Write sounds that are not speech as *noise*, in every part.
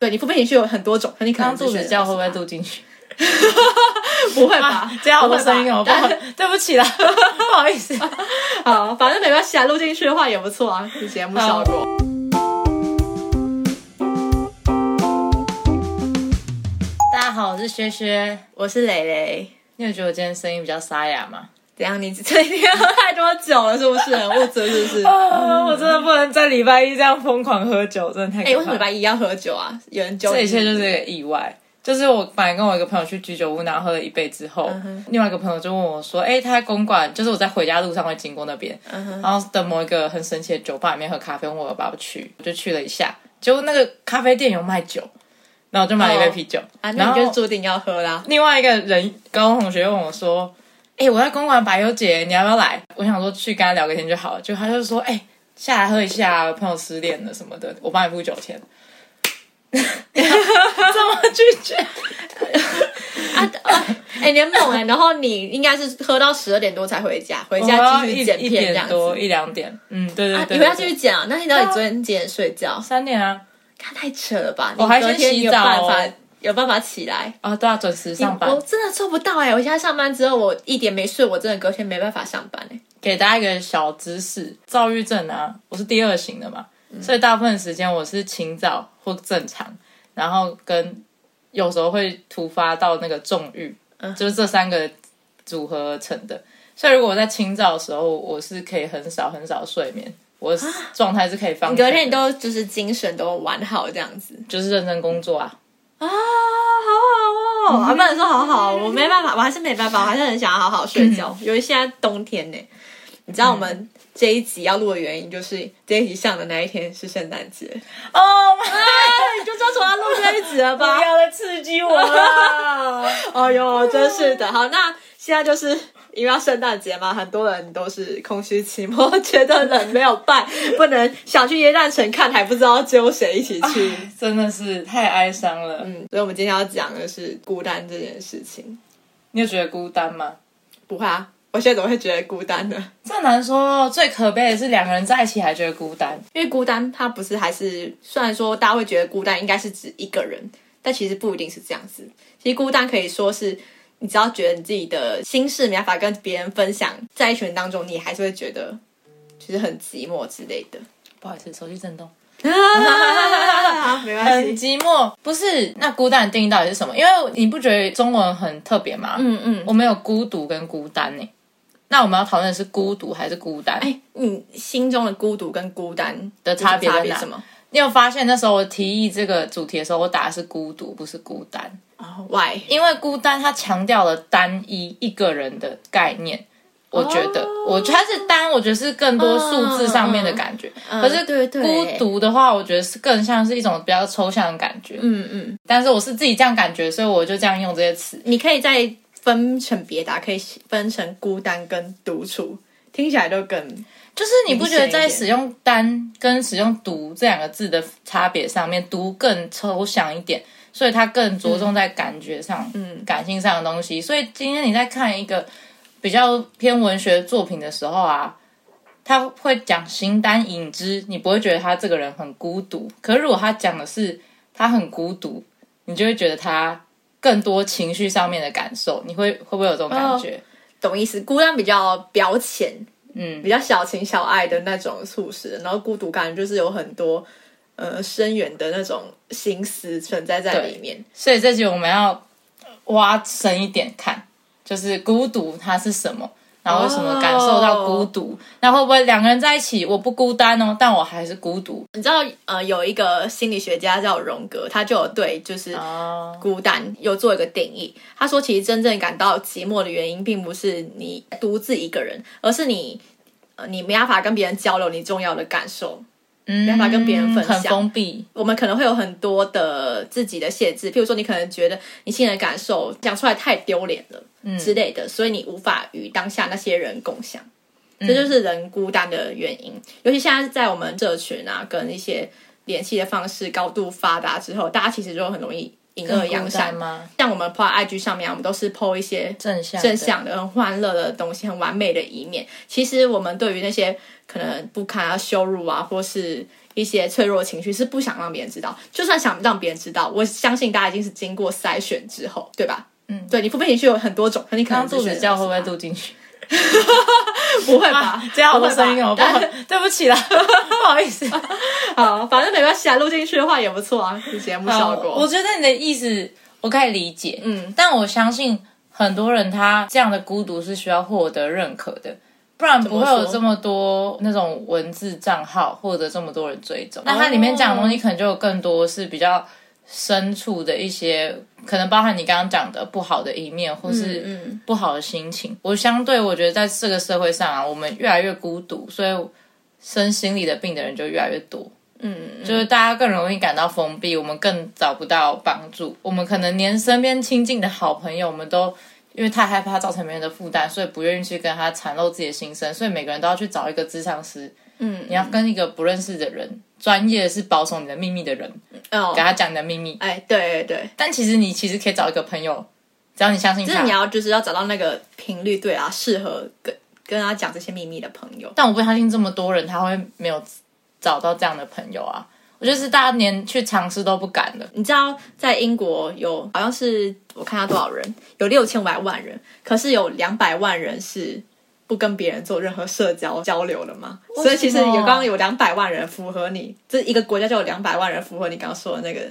对你负面情绪有很多种，那你可能只选子叫会不会了录进去？不会吧？*laughs* 这样我的声音哦，不好，对不起啦，不好意思。*laughs* *laughs* 好，反正没关系啊，录进去的话也不错啊，是节目效果。大家好，我是薛薛。我是蕾蕾。你有觉得我今天声音比较沙哑吗？怎样？你这一天喝太多酒了，是不是？我真的，是不是？啊，我真的不能在礼拜一这样疯狂喝酒，真的太哎、为什么礼拜一要喝酒啊？有人揪你这一切就是一个意外。就是我本来跟我一个朋友去居酒屋，然后喝了一杯之后，嗯另外一个朋友就问我说：“哎、他在公馆，就是我在回家路上会经过那边，嗯然后的某一个很神奇的酒吧里面喝咖啡，问我要不要去，我就去了一下，结果那个咖啡店有卖酒，然后我就买了一杯啤酒，啊，然那你就后注定要喝啦。另外一个人高中同学问我说：“哎、我在公馆百优姐，你要不要来？”我想说去跟他聊个天就好了，就他就说：“哎、下来喝一下，我朋友失恋了什么的，我帮你付酒钱。*laughs* ”怎么拒绝？*laughs* 啊，哎、你很猛哎、然后你应该是喝到十二点多才回家，回家继续剪一片这样多一两点，嗯，对对啊，对你回家对继续剪啊？那你到底昨天几点睡觉？三点啊？看太扯了吧！我还你隔天有先洗澡办法哦有办法起来？啊，对啊，准时上班。我。真的做不到哎、我现在上班之后，我一点没睡，我真的隔天没办法上班哎、给大家一个小知识，躁郁症啊，我是第二型的嘛，嗯。所以大部分时间我是清早或正常，然后跟有时候会突发到那个重郁，嗯。就是这三个组合而成的。所以如果我在清早的时候，我是可以很少很少睡眠，我的状态是可以放隔天你都就是精神都完好这样子。就是认真工作啊，啊，好好哦！啊，不能说好好，我没办法，我还是没办法，我还是很想要好好睡觉。嗯尤其现在冬天呢，你知道我们这一集要录的原因，就是这一集上的那一天是圣诞节，哦，你就知道从要录这一集了吧 *laughs* 不？要再刺激我了。*laughs* 哎呦，真是的。好，那现在就是因为要圣诞节嘛，很多人都是空虚寂寞，觉得冷没有伴，不能想去耶诞城看，还不知道揪谁一起去。真的是太哀伤了。嗯，所以我们今天要讲的是孤单这件事情。你有觉得孤单吗？不会啊，我现在怎么会觉得孤单呢？这很难说，最可悲的是两个人在一起还觉得孤单。因为孤单，它不是还是虽然说大家会觉得孤单应该是指一个人，但其实不一定是这样子。其实孤单可以说是你只要觉得你自己的心事没办法跟别人分享，在一群人当中，你还是会觉得就是很寂寞之类的。不好意思，手机震动。*laughs* 好，没关很。寂寞，不是？那孤单的定义到底是什么？因为你不觉得中文很特别吗？嗯嗯，我们有孤独跟孤单呢。那我们要讨论的是孤独还是孤单？哎，你心中的孤独跟孤单的差别在哪差别是什么？你有发现那时候我提议这个主题的时候，我打的是孤独，不是孤单，哦，why？因为孤单它强调了单一一个人的概念。我觉得，我觉得它是单，我觉得是更多数字上面的感觉。可是孤独的话，我觉得是更像是一种比较抽象的感觉。嗯嗯，但是我是自己这样感觉，所以我就这样用这些词。你可以再分成别的啊，可以分成孤单跟独处，听起来就更就是你不觉得在使用“单”跟使用“独”这两个字的差别上面，“独”更抽象一点，所以他更着重在感觉上、嗯，感性上的东西。所以今天你在看一个比较偏文学作品的时候啊，他会讲形单影只，你不会觉得他这个人很孤独。可是如果他讲的是他很孤独，你就会觉得他更多情绪上面的感受。你会会不会有这种感觉？懂意思。孤单比较表浅，嗯，比较小情小爱的那种促使，然后孤独感就是有很多呃深远的那种心思存在在里面。所以这集我们要挖深一点看，就是孤独它是什么，然后为什么感受到孤独？那会不会两个人在一起，我不孤单哦，但我还是孤独你知道呃，有一个心理学家叫荣格，他就有对就是哦，孤单有做一个定义。他说，其实真正感到寂寞的原因，并不是你独自一个人，而是你呃你没办法跟别人交流你重要的感受。嗯，办法跟别人分享很封闭，我们可能会有很多的自己的限制，譬如说，你可能觉得你心里的感受讲出来太丢脸了，嗯之类的，所以你无法与当下那些人共享。嗯这就是人孤单的原因。尤其现在在我们社群啊，跟一些联系的方式高度发达之后，大家其实就很容易隐恶扬善吗？像我们 po IG 上面，我们都是 po 一些正向、正向的、很欢乐的东西，很完美的一面。其实我们对于那些可能不堪啊、羞辱啊，或是一些脆弱情绪，是不想让别人知道。就算想让别人知道，我相信大家已经是经过筛选之后，对吧？嗯，对你负面情绪有很多种，你可能肚子叫会不会录进去？*laughs* 不会吧？这样好多声音哦，不好，*laughs* 对不起啦，*laughs* 不好意思。好，反正没关系啊，录进去的话也不错啊，节目效果。我觉得你的意思我可以理解，嗯，但我相信很多人他这样的孤独是需要获得认可的，不然不会有这么多那种文字账号获得这么多人追踪。那它里面讲的东西可能就有更多是比较。深处的一些可能包含你刚刚讲的不好的一面，或是不好的心情。我相对我觉得在这个社会上啊，我们越来越孤独，所以生心理的病的人就越来越多。嗯，就是大家更容易感到封闭，我们更找不到帮助。我们可能连身边亲近的好朋友，我们都因为太害怕造成别人的负担，所以不愿意去跟他袒露自己的心声。所以每个人都要去找一个智商师。嗯，你要跟一个不认识的人。专业是保守你的秘密的人，哦，给他讲你的秘密。哎，对对对。但其实你其实可以找一个朋友，只要你相信他。就是你要就是要找到那个频率对啊，适合跟跟他讲这些秘密的朋友。但我不相信这么多人他会没有找到这样的朋友啊！我觉得是大家连去尝试都不敢的。你知道，在英国有好像是我看下多少人，有六千五百万人，可是有两百万人是。不跟别人做任何社交交流了吗？所以其实有刚刚有两百万人符合你这一个国家就有两百万人符合你刚刚说的那个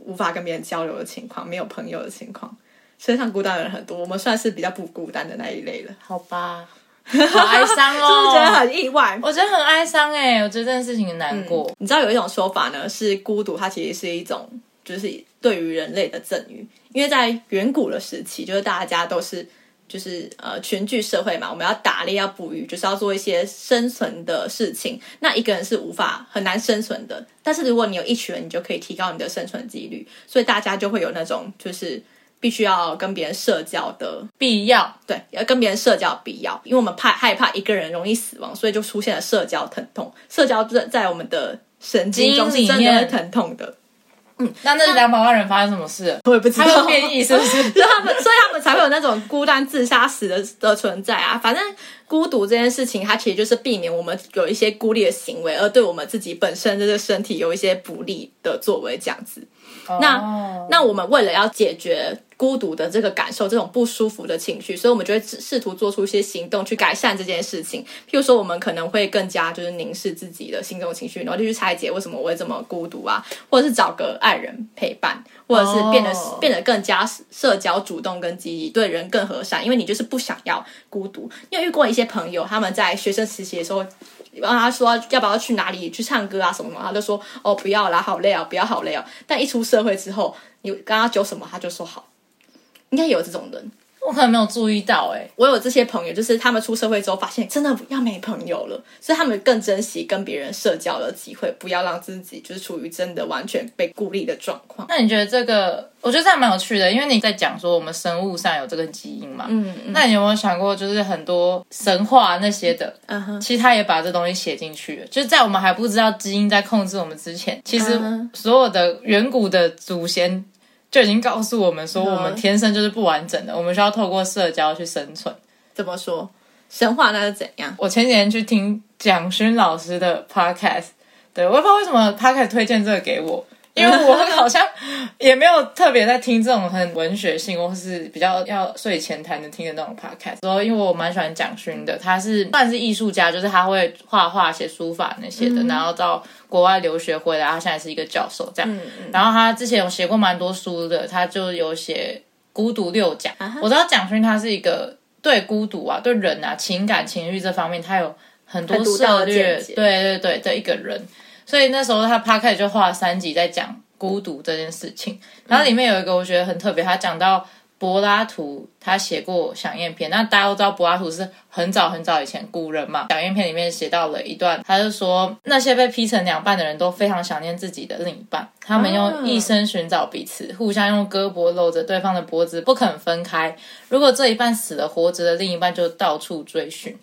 无法跟别人交流的情况，没有朋友的情况，身上孤单的人很多。我们算是比较不孤单的那一类了，好吧？好哀伤哦，是不是觉得很意外？我觉得很哀伤哎，我觉得这件事情很难过。你知道有一种说法呢，是孤独它其实是一种就是对于人类的赠予，因为在远古的时期，就是大家都是。就是呃群聚社会嘛，我们要打猎要捕鱼，就是要做一些生存的事情。那一个人是无法很难生存的，但是如果你有一群人，你就可以提高你的生存几率。所以大家就会有那种就是必须要跟别人社交的必要，对，要跟别人社交必要，因为我们怕害怕一个人容易死亡，所以就出现了社交疼痛。社交在在我们的神经中是真的会疼痛的。嗯，那那两百万人发生什么事？我也不知道。他们变异是不是？*laughs* 所以他们，所以他们才会有那种孤单自杀死的的存在啊。反正孤独这件事情，它其实就是避免我们有一些孤立的行为，而对我们自己本身这个身体有一些不利的作为，这样子。那那我们为了要解决。孤独的这个感受，这种不舒服的情绪，所以我们就会试图做出一些行动去改善这件事情。譬如说，我们可能会更加就是凝视自己的心中情绪，然后就去拆解为什么我会这么孤独啊，或者是找个爱人陪伴，或者是变得变得更加社交主动跟积极，对人更和善。因为你就是不想要孤独。因为遇过一些朋友，他们在学生实习的时候，然后他说要不要去哪里去唱歌啊什么什么，他就说哦不要啦，好累啊，不要好累啊。但一出社会之后，你跟他揪什么，他就说好。应该有这种人，我可能没有注意到哎。我有这些朋友，就是他们出社会之后发现真的要没朋友了，所以他们更珍惜跟别人社交的机会，不要让自己就是处于真的完全被孤立的状况。那你觉得这个？我觉得这还蛮有趣的，因为你在讲说我们生物上有这个基因嘛。嗯嗯。那你有没有想过，就是很多神话那些的，嗯哼，其实他也把这东西写进去了。就是在我们还不知道基因在控制我们之前，其实所有的远古的祖先。就已经告诉我们说，我们天生就是不完整的，我们需要透过社交去生存。怎么说？神话那是怎样？我前几天去听蒋勋老师的 podcast，对我也不知道为什么 podcast 推荐这个给我。因为我好像也没有特别在听这种很文学性或是比较要睡前才能听的那种 podcast。然后因为我蛮喜欢蒋勋的，他是算是艺术家，就是他会画画、写书法那些的。然后到国外留学回来，他现在是一个教授这样。然后他之前有写过蛮多书的，他就有写《孤独六讲》。我知道蒋勋他是一个对孤独啊、对人啊、情感情绪这方面，他有很多策略，对对对的一个人。所以那时候他趴开就画了三集在讲孤独这件事情，然后里面有一个我觉得很特别，他讲到柏拉图他写过《想念篇》，那大家都知道柏拉图是很早很早以前古人嘛，《想念篇》里面写到了一段，他就说那些被劈成两半的人都非常想念自己的另一半，他们用一生寻找彼此，互相用胳膊搂着对方的脖子不肯分开，如果这一半死了，活着的另一半就到处追寻。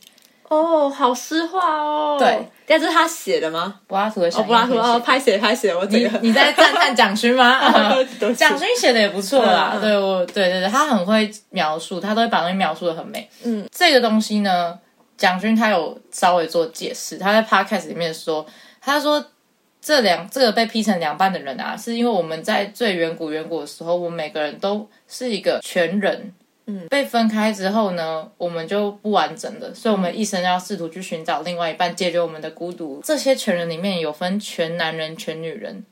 哦，好诗化哦。对，这是他写的吗？柏拉图的哦，柏拉图哦，拍写拍写，我你你在赞叹蒋勋吗？*laughs* 蒋勋写的也不错啦。对，我对对对，他很会描述，他都会把东西描述的很美。嗯，这个东西呢，蒋勋他有稍微做解释，他在 podcast 里面说，他说。这两这个被劈成两半的人啊，是因为我们在最远古远古的时候，我们每个人都是一个全人，嗯，被分开之后呢，我们就不完整了，所以我们一生要试图去寻找另外一半，解决我们的孤独。这些全人里面有分全男人、全女人，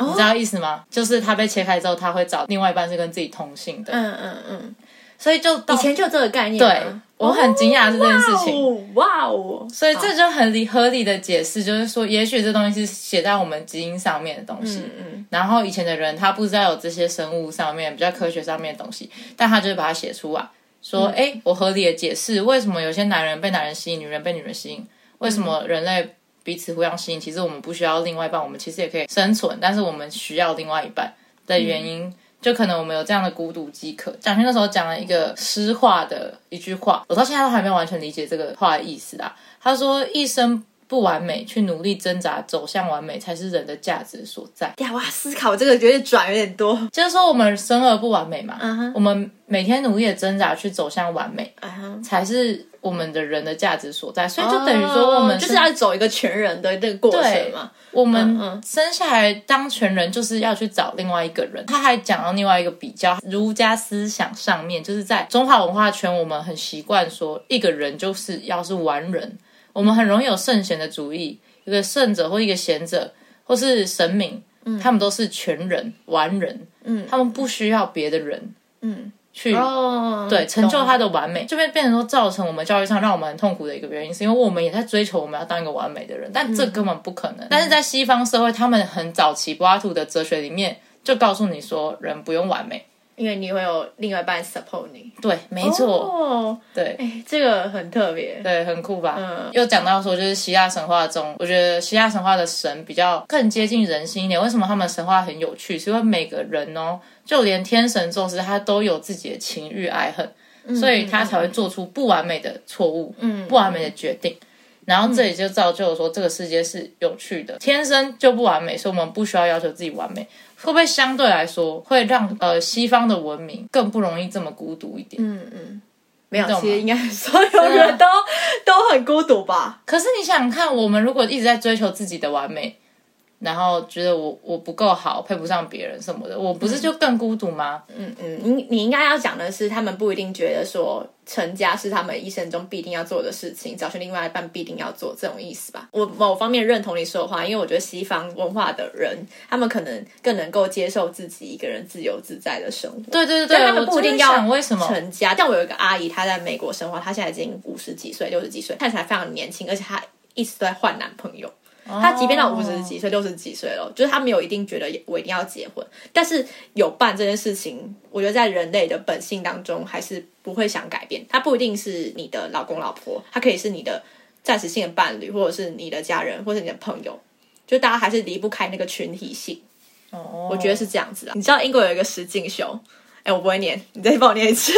你知道意思吗？就是他被切开之后，他会找另外一半是跟自己同性的，嗯嗯嗯。所以就以前就这个概念，对我很惊讶这件事情。哇哦！所以这就很理合理的解释，就是说，也许这东西是写在我们基因上面的东西。嗯嗯。然后以前的人他不知道有这些生物上面比较科学上面的东西，但他就是把它写出来，说：“哎，我合理的解释为什么有些男人被男人吸引，女人被女人吸引？为什么人类彼此互相吸引？其实我们不需要另外一半，我们其实也可以生存，但是我们需要另外一半的原因。”就可能我们有这样的孤独即可。蒋勋那时候讲了一个诗化的一句话，我到现在都还没有完全理解这个话的意思啊。他说：“一生不完美，去努力挣扎走向完美，才是人的价值所在。”呀哇，思考这个有点转有点多。就是说，我们生而不完美嘛，我们每天努力的挣扎去走向完美，才是。我们的人的价值所在，所以就等于说，我们就是要走一个全人的这个过程嘛。我们生下来当全人，就是要去找另外一个人。他还讲到另外一个比较，儒家思想上面，就是在中华文化圈，我们很习惯说，一个人就是要是完人。我们很容易有圣贤的主义，一个圣者或一个贤者，或是神明，他们都是全人完人，嗯，他们不需要别的人，嗯。去对成就他的完美，就变变成说造成我们教育上让我们很痛苦的一个原因，是因为我们也在追求我们要当一个完美的人，但这根本不可能。但是在西方社会，他们很早期柏拉图的哲学里面就告诉你说，人不用完美。因为你会有另外一半 support 你，对，没错，对，哎，这个很特别，对，很酷吧？嗯，又讲到说，就是希腊神话中，我觉得希腊神话的神比较更接近人心一点。为什么他们神话很有趣？是因为每个人哦，就连天神宙斯，他都有自己的情欲爱恨，所以他才会做出不完美的错误，嗯，不完美的决定。然后这也就造就了说，这个世界是有趣的，天生就不完美，所以我们不需要要求自己完美。会不会相对来说会让呃西方的文明更不容易这么孤独一点？嗯嗯，没有，其实应该所有人都都很孤独吧。可是你想想看，我们如果一直在追求自己的完美。然后觉得我我不够好，配不上别人什么的，我不是就更孤独吗？嗯嗯，你你应该要讲的是，他们不一定觉得说成家是他们一生中必定要做的事情，找寻另外一半必定要做这种意思吧？我某方面认同你说的话，因为我觉得西方文化的人，他们可能更能够接受自己一个人自由自在的生活。对对对，他们不一定要为什么成家。但我有一个阿姨，她在美国生活，她现在已经五十几岁、六十几岁，看起来非常年轻，而且她一直都在换男朋友。他即便到五十几岁、六十几岁了，就是他没有一定觉得我一定要结婚，但是有伴这件事情，我觉得在人类的本性当中还是不会想改变。他不一定是你的老公老婆，他可以是你的暂时性的伴侣，或者是你的家人，或者你的朋友，就大家还是离不开那个群体性。哦，我觉得是这样子啊。你知道英国有一个实境秀，哎，我不会念，你再帮我念一次。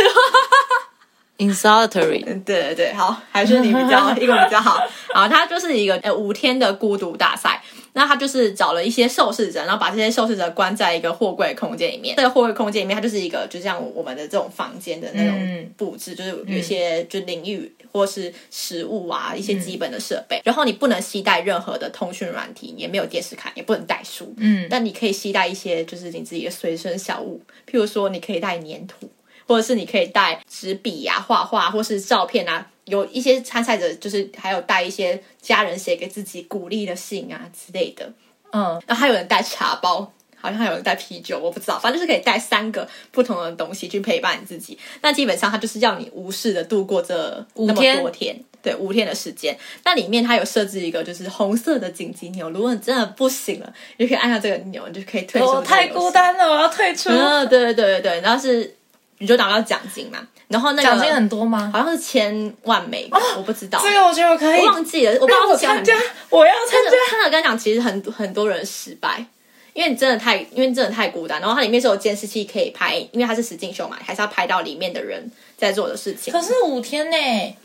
In solitary，对对对，好，还是你比较 *laughs* 英文比较好。好，它就是一个呃五天的孤独大赛。那他就是找了一些受试者，然后把这些受试者关在一个货柜空间里面。这个货柜空间里面，它就是一个就像我们的这种房间的那种布置，就是有一些就淋浴或是食物啊，一些基本的设备。然后你不能携带任何的通讯软体，也没有电视卡，也不能带书。嗯，但你可以携带一些就是你自己的随身小物，譬如说你可以带粘土。或者是你可以带纸笔呀、画画，或是照片啊。有一些参赛者就是还有带一些家人写给自己鼓励的信啊之类的。嗯，然后还有人带茶包，好像还有人带啤酒，我不知道，反正就是可以带三个不同的东西去陪伴你自己。那基本上它就是要你无视的度过这五天多天，对，五天的时间。那里面它有设置一个就是红色的紧急钮，如果你真的不行了，你就可以按下这个钮，你就可以退出。太孤单了，我要退出。*laughs* 嗯，对对对对对，然后是。你就拿到奖金嘛，然后那个奖金很多吗？好像是千万美，我不知道。这个我觉得我可以，我忘记了，我不知道是参加，我要参加。真的跟你讲，其实很很多人失败，因为你真的太，因为真的太孤单。然后它里面是有监视器可以拍，因为它是实境秀嘛，还是要拍到里面的人在做的事情。可是五天呢？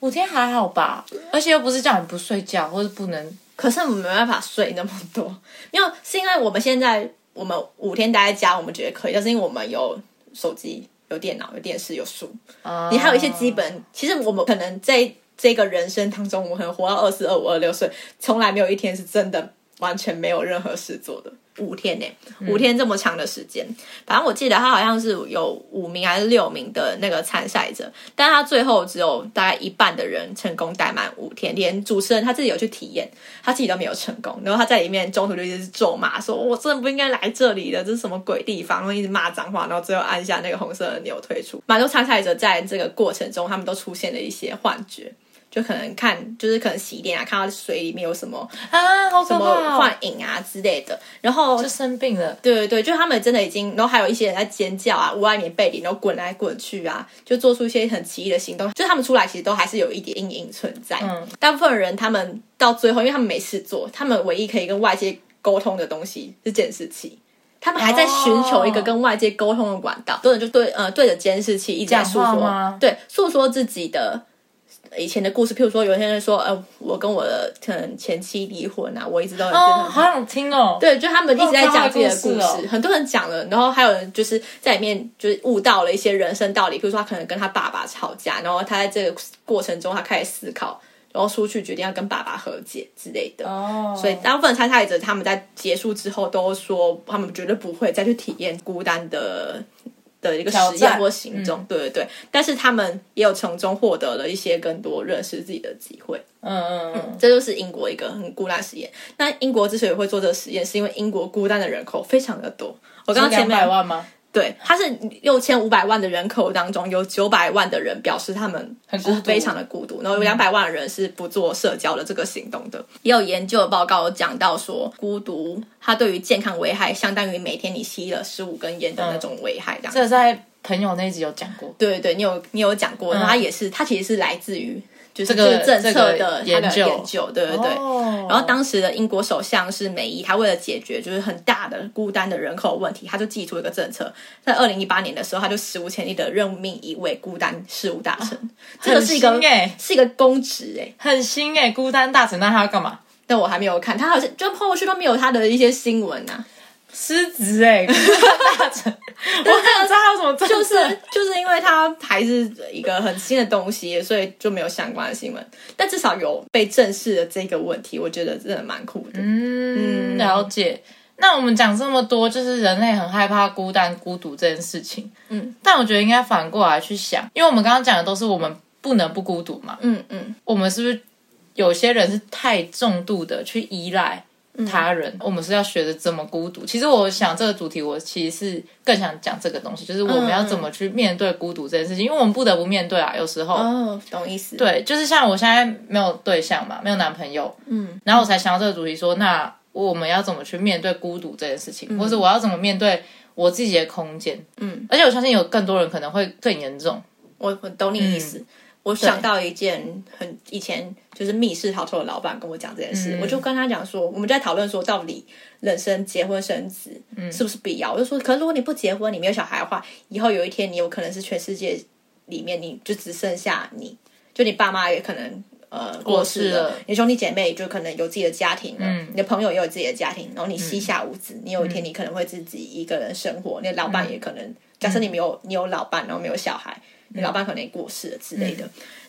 五天还好吧，而且又不是叫你不睡觉或者不能，可是我们没办法睡那么多，没有是因为我们现在我们五天待在家，我们觉得可以，但是因为我们有手机、有电脑、有电视、有书，啊你还有一些基本。其实我们可能在这个人生当中，我们可能活到二四、二五、二六岁，从来没有一天是真的完全没有任何事做的。五天呢、五天这么长的时间，反正我记得他好像是有五名还是六名的那个参赛者，但他最后只有大概一半的人成功待满五天，连主持人他自己有去体验，他自己都没有成功。然后他在里面中途就一直咒骂，说我真的不应该来这里的，这是什么鬼地方？然后一直骂脏话，然后最后按下那个红色的钮退出。蛮多参赛者在这个过程中，他们都出现了一些幻觉。就可能看，就是可能洗脸啊，看到水里面有什么啊，好可什么幻影啊之类的，然后就生病了。对对对，就他们真的已经，然后还有一些人在尖叫啊，窝在棉被里，然后滚来滚去啊，就做出一些很奇异的行动。就他们出来其实都还是有一点阴影存在。嗯，大部分人他们到最后，因为他们没事做，他们唯一可以跟外界沟通的东西是监视器。他们还在寻求一个跟外界沟通的管道，多人就对呃对着监视器一直在诉说，对诉说自己的以前的故事。譬如说，有些人说，呃，我跟我的可能前妻离婚啊，我一直都很好想听哦。对，就他们一直在讲自己的故事，哦故事哦很多人讲了，然后还有人就是在里面就是悟到了一些人生道理，比如说他可能跟他爸爸吵架，然后他在这个过程中他开始思考，然后出去决定要跟爸爸和解之类的。哦，所以大部分参赛者他们在结束之后都说，他们绝对不会再去体验孤单的的一个实验或行动，对对对。但是他们也有从中获得了一些更多认识自己的机会。嗯嗯嗯，这就是英国一个很孤单实验。那英国之所以会做这个实验，是因为英国孤单的人口非常的多。我刚刚前两百万吗？对，它是六千五百万的人口当中，有九百万的人表示他们很孤独非常的孤独，然后有两百万的人是不做社交的这个行动的。也有研究的报告有讲到说，孤独它对于健康危害相当于每天你吸了十五根烟的那种危害，这样。这在朋友那一集有讲过。对对对，你有你有讲过，然后它也是，它其实是来自于就是这个政策的研究。研究，对对对。哦。然后当时的英国首相是梅伊，他为了解决就是很大的孤单的人口问题，他就寄出一个政策，在二零一八年的时候，他就史无前例的任命一位孤单事务大臣，这个是一个是一个公职哎、很新哎，孤单大臣，那他要干嘛？但我还没有看，他好像就后续都没有他的一些新闻啊，失职哎，大臣，*laughs* 我不知道他有什么政策，就是就是因为他还是一个很新的东西，所以就没有相关的新闻，但至少有被正视的这个问题，我觉得真的蛮酷的。嗯，了解。那我们讲这么多，就是人类很害怕孤单、孤独这件事情。嗯，但我觉得应该反过来去想，因为我们刚刚讲的都是我们不能不孤独嘛。嗯嗯，我们是不是有些人是太重度的去依赖他人？我们是要学着怎么孤独。其实我想这个主题，我其实是更想讲这个东西，就是我们要怎么去面对孤独这件事情，因为我们不得不面对啊。有时候，哦，懂意思。，对，就是像我现在没有对象嘛，没有男朋友，嗯，然后我才想到这个主题说，那我们要怎么去面对孤独这件事情，或者我要怎么面对我自己的空间？嗯，而且我相信有更多人可能会更严重。我我懂你意思。我想到一件很以前就是密室逃脱的老板跟我讲这件事，嗯我就跟他讲说，我们在讨论说，到底人生结婚生子是不是必要？我就说，可是如果你不结婚，你没有小孩的话，以后有一天你有可能是全世界里面你就只剩下你，就你爸妈也可能。呃，过世了你兄弟姐妹就可能有自己的家庭了，嗯你的朋友也有自己的家庭，然后你膝下无子，你有一天你可能会自己一个人生活，你的老伴也可能，假设你没有你有老伴，然后没有小孩，你老伴可能也过世了之类的。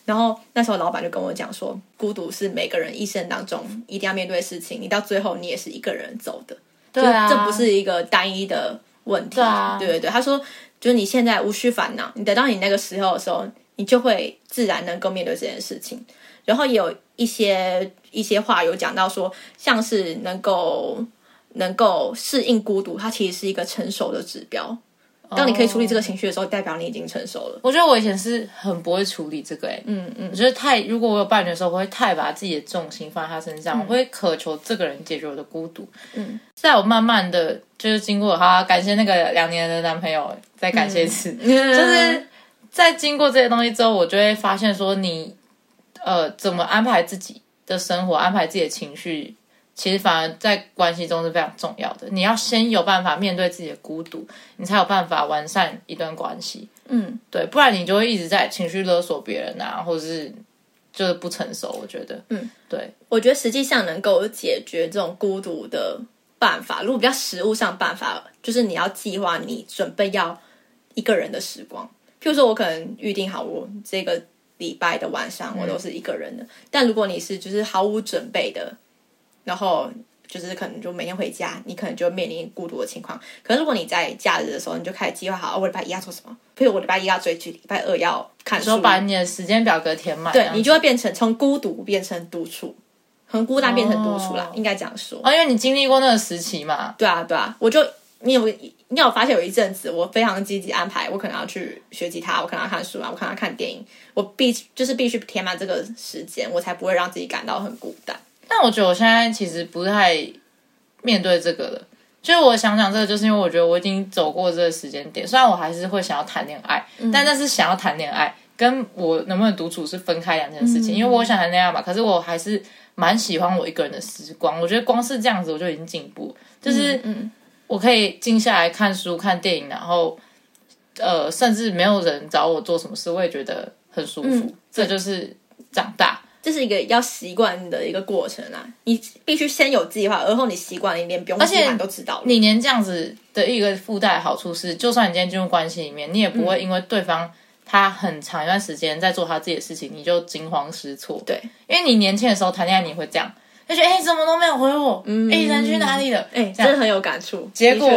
然后那时候老板就跟我讲说，孤独是每个人一生当中一定要面对的事情，你到最后你也是一个人走的，对啊，这不是一个单一的问题。对啊对对对，他说，就是你现在无需烦恼，你等到你那个时候的时候，你就会自然能够面对这件事情。然后也有一些一些话有讲到说，像是能够能够适应孤独，它其实是一个成熟的指标。当你可以处理这个情绪的时候，代表你已经成熟了。我觉得我以前是很不会处理这个、欸，哎，嗯嗯。我觉得太，如果我有伴侣的时候，我会太把自己的重心放在他身上，我会渴求这个人解决我的孤独。嗯，在我慢慢的就是经过，好、啊、感谢那个两年的男朋友，再感谢一次，就 *laughs* 就是在经过这些东西之后，我就会发现说你，呃，怎么安排自己的生活，安排自己的情绪，其实反而在关系中是非常重要的。你要先有办法面对自己的孤独，你才有办法完善一段关系。嗯对，不然你就会一直在情绪勒索别人啊，或者是就是不成熟。我觉得，嗯，对，我觉得实际上能够解决这种孤独的办法，如果比较实物上办法，就是你要计划你准备要一个人的时光。譬如说，我可能预定好我这个礼拜的晚上，我都是一个人的。但如果你是就是毫无准备的，然后。就是可能就每天回家，你可能就面临孤独的情况。可是如果你在假日的时候，你就开始计划好，我礼拜一要做什么？譬如我礼拜一要追剧，礼拜二要看书，把你的时间表格填满。对你就会变成从孤独变成独处，从孤单变成独处啦，应该这样说。啊，因为你经历过那个时期嘛。对啊，对啊，我就你有你有发现有一阵子，我非常积极安排，我可能要去学吉他，我可能要看书啊，我可能要看电影，我必就是必须填满这个时间，我才不会让自己感到很孤单。但我觉得我现在其实不太面对这个了，就是我想讲这个，就是因为我觉得我已经走过这个时间点。虽然我还是会想要谈恋爱，但那是想要谈恋爱，跟我能不能独处是分开两件事情。因为我想谈恋爱嘛，可是我还是蛮喜欢我一个人的时光。我觉得光是这样子我就已经进步，就是我可以静下来看书、看电影，然后呃，甚至没有人找我做什么事，我也觉得很舒服。这就是长大。这是一个要习惯的一个过程啊！你必须先有计划，而后你习惯了，你连不用计划都知道了。你连这样子的一个附带好处是，就算你今天进入关系里面，你也不会因为对方他很长一段时间在做他自己的事情，你就惊慌失措。对，因为你年轻的时候谈恋爱，你会这样，就觉得哎，怎么都没有回我，哎，人去哪里了？哎，真的很有感触。结果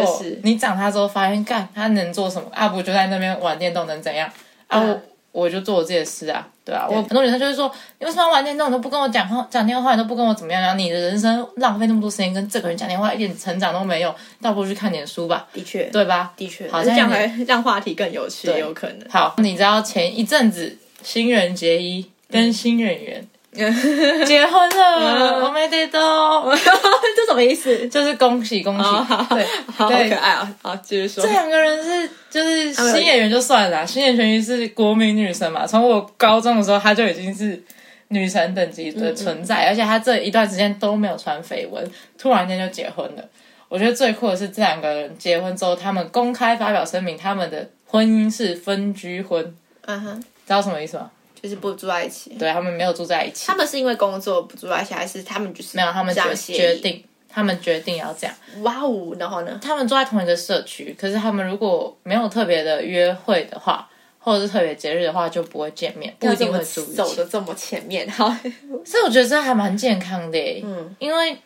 你长大之后发现，干他能做什么？啊不就在那边玩电动，能怎样？啊。我就做我自己的事啊，对啊，我很多女生就是说，你为什么玩电动都不跟我讲话，讲电话你都不跟我怎么样？然后你的人生浪费那么多时间跟这个人讲电话，一点成长都没有，倒不如去看点书吧。的确，对吧？的确，好像这样来让话题更有趣，有可能。好，你知道前一阵子新人结衣跟新人员。*laughs* 结婚了，我没得到，*laughs* 这什么意思？就是恭喜恭喜，对，好可爱啊！好，继续说。这两个人是就是新演员就算了，新演员是国民女神嘛。从我高中的时候，她就已经是女神等级的存在，而且她这一段时间都没有传绯闻，突然间就结婚了。我觉得最酷的是这两个人结婚之后，他们公开发表声明，他们的婚姻是分居婚。嗯哼，知道什么意思吗？就是不住在一起，对他们没有住在一起。他们是因为工作不住在一起，还是他们就是没有？他们决决定，他们决定要这样。哇哦，然后呢？他们住在同一个社区，可是他们如果没有特别的约会的话，或者是特别节日的话，就不会见面，不一定会住一起。走的这么前面，好，*laughs* 所以我觉得这还蛮健康的。嗯，因为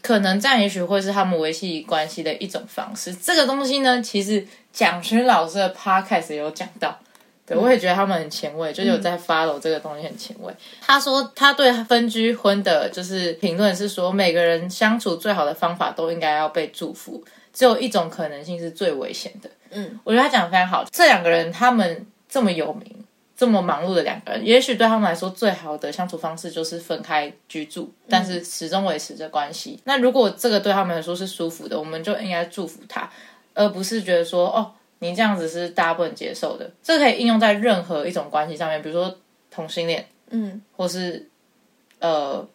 可能这样也许会是他们维系关系的一种方式。这个东西呢，其实蒋勋老师的 podcast 有讲到。对，我也觉得他们很前卫，就有在 follow 这个东西很前卫。他说他对分居婚的，就是评论是说，每个人相处最好的方法都应该要被祝福，只有一种可能性是最危险的。嗯，我觉得他讲的非常好。这两个人他们这么有名，这么忙碌的两个人，也许对他们来说最好的相处方式就是分开居住，但是始终维持着关系。那如果这个对他们来说是舒服的，我们就应该祝福他，而不是觉得说哦。你这样子是大家不能接受的，这可以应用在任何一种关系上面，比如说同性恋，嗯，或是呃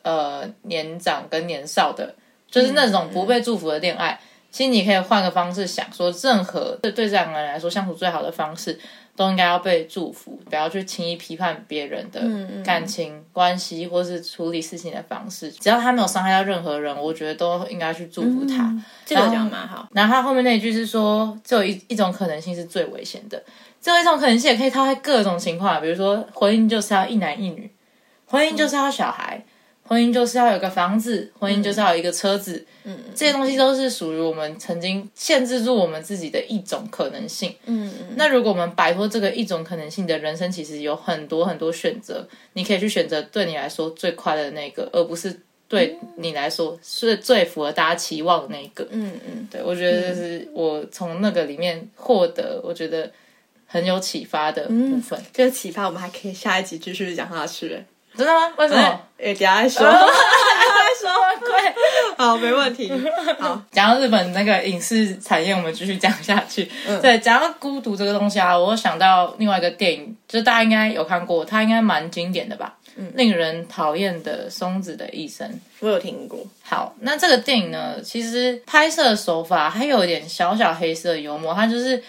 呃年长跟年少的，就是那种不被祝福的恋爱。其实你可以换个方式想，说任何对对这两个人来说相处最好的方式。都应该要被祝福，不要去轻易批判别人的感情关系或是处理事情的方式。只要他没有伤害到任何人，我觉得都应该去祝福他。这个讲蛮好。然后他后面那一句是说，只有一一种可能性是最危险的，只有一种可能性也可以套在各种情况，比如说婚姻就是要一男一女，婚姻就是要小孩。婚姻就是要有个房子，婚姻就是要有一个车子，嗯，这些东西都是属于我们曾经限制住我们自己的一种可能性，嗯嗯。那如果我们摆脱这个一种可能性的人生，其实有很多很多选择，你可以去选择对你来说最快的那个，而不是对你来说是最符合大家期望的那一个，嗯嗯。对，我觉得这是我从那个里面获得，我觉得很有启发的部分。这个启发，我们还可以下一集继续讲下去。真的吗？为什么？诶，等下再说，等下 *laughs* 再说。对，*laughs* 好，没问题。好，讲到日本那个影视产业，我们继续讲下去。对，讲到孤独这个东西啊，我想到另外一个电影，就大家应该有看过，它应该蛮经典的吧？嗯，令人讨厌的松子的一生，我有听过。好，那这个电影呢，其实拍摄手法还有一点小小黑色幽默，它就是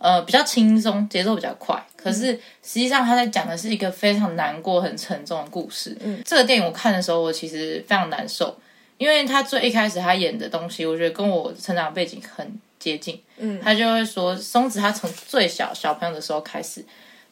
呃比较轻松，节奏比较快。可是实际上他在讲的是一个非常难过、很沉重的故事。嗯，这个电影我看的时候，我其实非常难受，因为他最一开始他演的东西，我觉得跟我成长背景很接近。嗯，他就会说，松子他从最小小朋友的时候开始，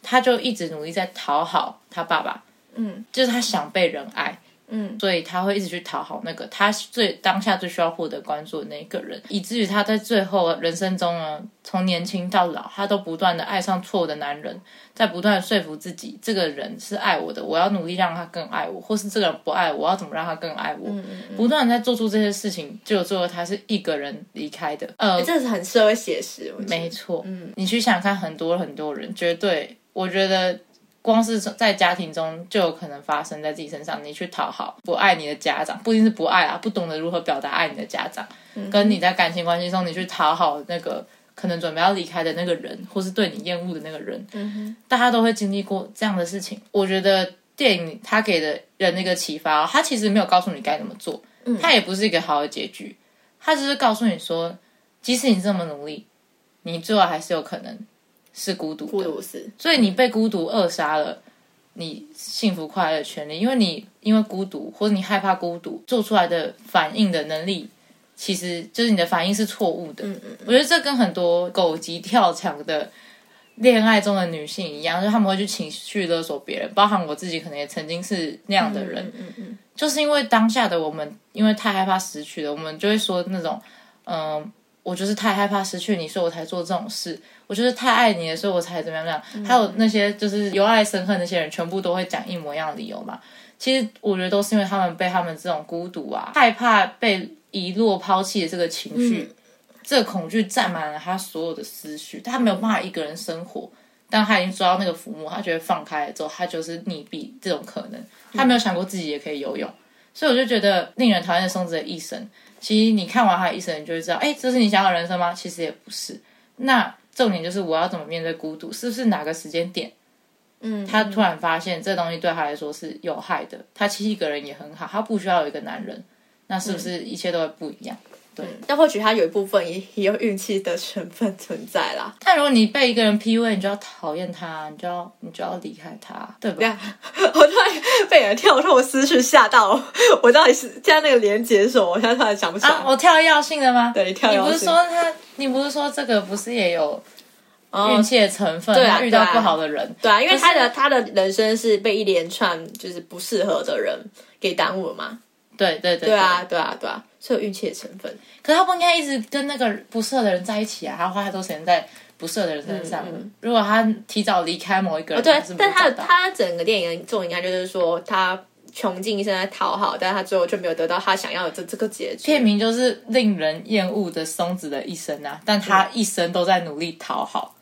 他就一直努力在讨好他爸爸。嗯，就是他想被人爱。嗯，所以他会一直去讨好那个他最当下最需要获得关注的那个人，以至于他在最后人生中呢，从年轻到老，他都不断的爱上错的男人，在不断的说服自己，这个人是爱我的，我要努力让他更爱我，或是这个人不爱我，我要怎么让他更爱我？不断的在做出这些事情，就最后他是一个人离开的。呃，这是很社会写实，没错。嗯，你去想看很多很多人，绝对，我觉得。光是在家庭中就有可能发生在自己身上，你去讨好不爱你的家长，不一定是不爱啊，不懂得如何表达爱你的家长，跟你在感情关系中，你去讨好那个可能准备要离开的那个人，或是对你厌恶的那个人，大家都会经历过这样的事情。我觉得电影它给的人那个启发，它其实没有告诉你该怎么做，它也不是一个好的结局，它只是告诉你说，即使你这么努力，你最后还是有可能。是孤独的，所以你被孤独扼杀了你幸福快乐的权利，因为你因为孤独或者你害怕孤独做出来的反应的能力，其实就是你的反应是错误的。嗯嗯，我觉得这跟很多狗急跳墙的恋爱中的女性一样，就他们会去情绪勒索别人，包含我自己可能也曾经是那样的人。嗯嗯，就是因为当下的我们，因为太害怕失去了，我们就会说那种，嗯。我就是太害怕失去你，所以我才做这种事。我就是太爱你了，所以我才怎么样怎么样。还有那些就是由爱生恨那些人，全部都会讲一模一样的理由嘛？其实我觉得都是因为他们被他们这种孤独啊、害怕被遗落、抛弃的这个情绪，这个恐惧占满了他所有的思绪。他没有办法一个人生活，但他已经抓到那个浮木，他觉得放开了之后，他就是溺毙这种可能。他没有想过自己也可以游泳，所以我就觉得令人讨厌的松子的一生。其实你看完他的一生，你就会知道，哎，这是你想要的人生吗？其实也不是。那重点就是我要怎么面对孤独？是不是哪个时间点，嗯，他突然发现这东西对他来说是有害的？他其实一个人也很好，他不需要有一个男人。那是不是一切都会不一样？对，但或许他有一部分也也有运气的成分存在啦。但如果你被一个人 PUA，你就要讨厌他，你就要你就要离开他，对吧？*laughs* 我突然被人跳脱思绪吓到，我到底是现在那个连接手，我现在突然想不起来。我跳药性的吗？对，跳药性。你不是说他？你不是说这个不是也有运气的成分？对啊，遇到不好的人，对啊，因为他的他的人生是被一连串就是不适合的人给耽误了嘛。对对对，对啊对啊对啊。是有运气的成分，可是他不应该一直跟那个不适合的人在一起啊！他花太多时间在不适合的人身上。如果他提早离开某一个人，对，但他他整个电影重点应该就是说，他穷尽一生在讨好，但是他最后却没有得到他想要的这这个结局。片名就是令人厌恶的松子的一生啊！但他一生都在努力讨好，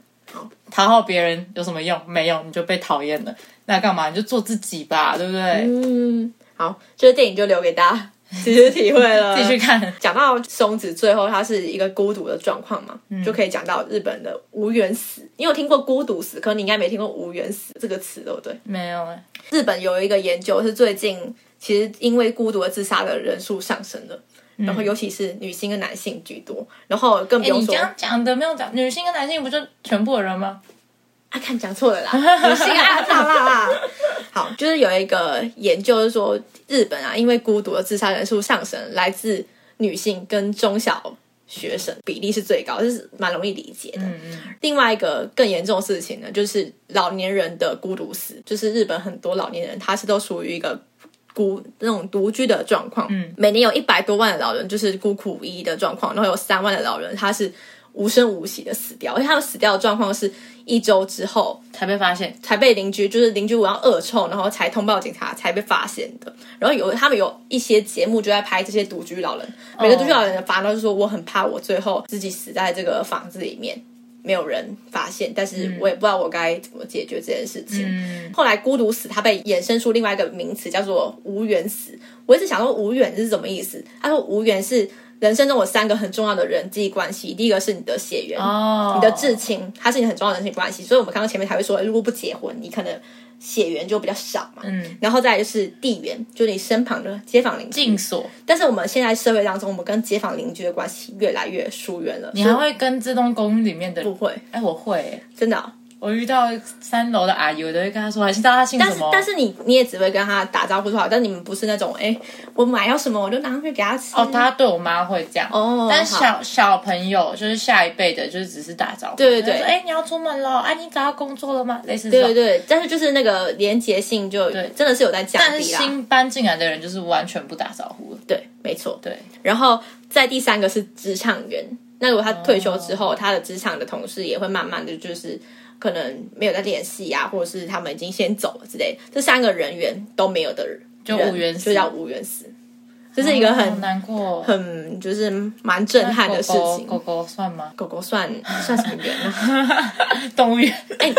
讨好别人有什么用？没有，你就被讨厌了。那干嘛？你就做自己吧，对不对？嗯，好，这个电影就留给大家。*laughs* 其实体会了，*laughs* 继续看。讲到松子最后，他是一个孤独的状况嘛，就可以讲到日本的无缘死。你有听过孤独死？可你应该没听过无缘死这个词，对不对？没有哎。日本有一个研究是最近，其实因为孤独而自杀的人数上升了，然后尤其是女性跟男性居多，然后更不用说。你刚讲的没有讲女性跟男性，不就全部的人吗？啊，看讲错了啦，*laughs* 女性啊，啦啦。好，就是有一个研究是说，日本啊，因为孤独的自杀人数上升，来自女性跟中小学生比例是最高，就是蛮容易理解的。另外一个更严重的事情呢，就是老年人的孤独死，就是日本很多老年人他是都属于一个孤那种独居的状况。嗯。每年有一百多万的老人就是孤苦无依的状况，然后有三万的老人他是无声无息的死掉，而且他们死掉的状况是。一周之后才被发现，才被邻居就是邻居闻到恶臭，然后才通报警察，才被发现的。然后有他们有一些节目就在拍这些独居老人，每个独居老人的烦恼就是说，我很怕我最后自己死在这个房子里面，没有人发现，但是我也不知道我该怎么解决这件事情。后来孤独死，它被衍生出另外一个名词，叫做无缘死。我一直想说无缘是什么意思？他说无缘是。人生中有三个很重要的人际关系，第一个是你的血缘，你的至亲，他是你很重要的人际关系。所以，我们刚刚前面才会说，如果不结婚，你可能血缘就比较少嘛。嗯，然后再来就是地缘，就是你身旁的街坊邻居。近所，但是我们现在社会当中，我们跟街坊邻居的关系越来越疏远了。你还会跟这栋公寓里面的不会？哎，我会、欸，真的哦、我遇到三楼的阿姨，我都会跟她说，还知道她姓但是什么？但是你你也只会跟她打招呼就好，但你们不是那种哎、我买要什么我就拿上去给她吃。哦，她对我妈会这样。哦但小小朋友就是下一辈的，就是只是打招呼。对对对哎、你要出门了，哎、你找到工作了吗？类似。对对对，但是就是那个连结性就对真的是有在降但是低啦。新搬进来的人就是完全不打招呼了。对，没错。对，然后在第三个是职场员，那如果他退休之后，他的职场的同事也会慢慢的就是可能没有在联系啊，或者是他们已经先走了之类的，这三个人员都没有的人，就无缘死就叫无缘死，这是一个很、好难过。很就是蛮震撼的事情。狗狗狗算吗？狗狗算算什么缘啊？*laughs* 动物园。*laughs* 哎、哎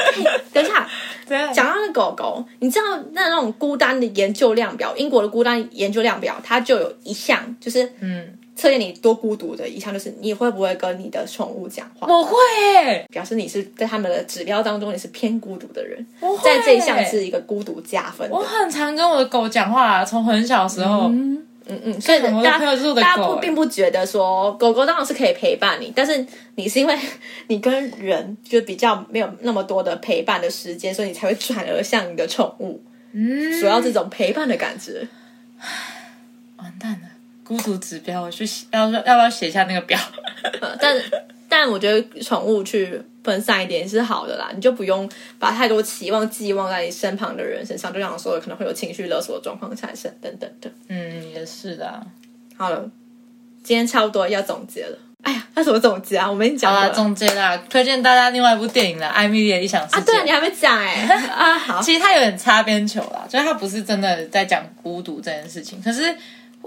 等一下，*laughs* 对讲到那狗狗，你知道那那种孤单的研究量表，英国的孤单研究量表，它就有一项就是嗯，测验你多孤独的一项，就是你会不会跟你的宠物讲话，我会耶，表示你是在他们的指标当中你是偏孤独的人，我会。在这一项是一个孤独加分我。很常跟我的狗讲话，从很小时候。嗯嗯，所以大大家不并不觉得说狗狗当然是可以陪伴你，但是你是因为 *laughs* 你跟人就比较没有那么多的陪伴的时间，所以你才会转而向你的宠物，嗯，主要这种陪伴的感觉。完蛋了，孤独指标，我去写要要不要写一下那个表？*laughs* 呃但但我觉得宠物去分散一点是好的啦，你就不用把太多期望寄望在你身旁的人身上，就像我说的，可能会有情绪勒索的状况产生等等的。嗯，也是的。好了，今天差不多要总结了。哎呀，那怎么总结啊？我们已经讲了总结啦，推荐大家另外一部电影了，《艾米丽的异想世界》啊，对啊，你还没讲哎、*laughs* 啊，好，其实它有点擦边球啦，就是它不是真的在讲孤独这件事情。可是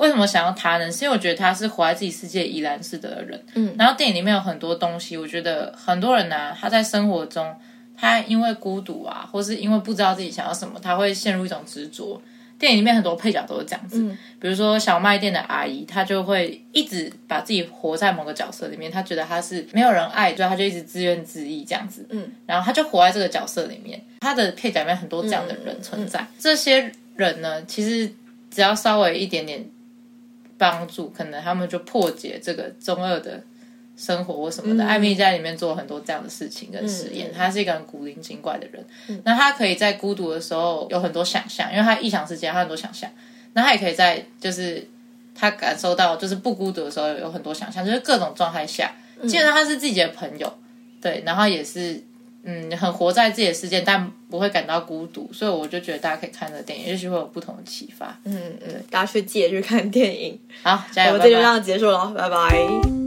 为什么想要他呢？是因为我觉得他是活在自己世界怡然自得的人。嗯然后电影里面有很多东西，我觉得很多人呢、他在生活中，他因为孤独啊，或是因为不知道自己想要什么，他会陷入一种执着。电影里面很多配角都是这样子，比如说小卖店的阿姨，她就会一直把自己活在某个角色里面，她觉得她是没有人爱，所以她就一直自怨自艾这样子。嗯，然后她就活在这个角色里面。她的配角里面很多这样的人存在，这些人呢，其实只要稍微一点点帮助，可能他们就破解这个中二的生活或什么的。艾米在里面做了很多这样的事情跟实验，他是一个很古灵精怪的人。那他可以在孤独的时候有很多想象，因为他异想世界，他很多想象。那他也可以在就是他感受到就是不孤独的时候有很多想象，就是各种状态下，基本上他是自己的朋友，对，然后也是。嗯，很活在自己的世界，但不会感到孤独，所以我就觉得大家可以看这个电影，也许会有不同的启发。嗯嗯，大家去借去看电影。好，加油！我们这就这样结束了，拜拜。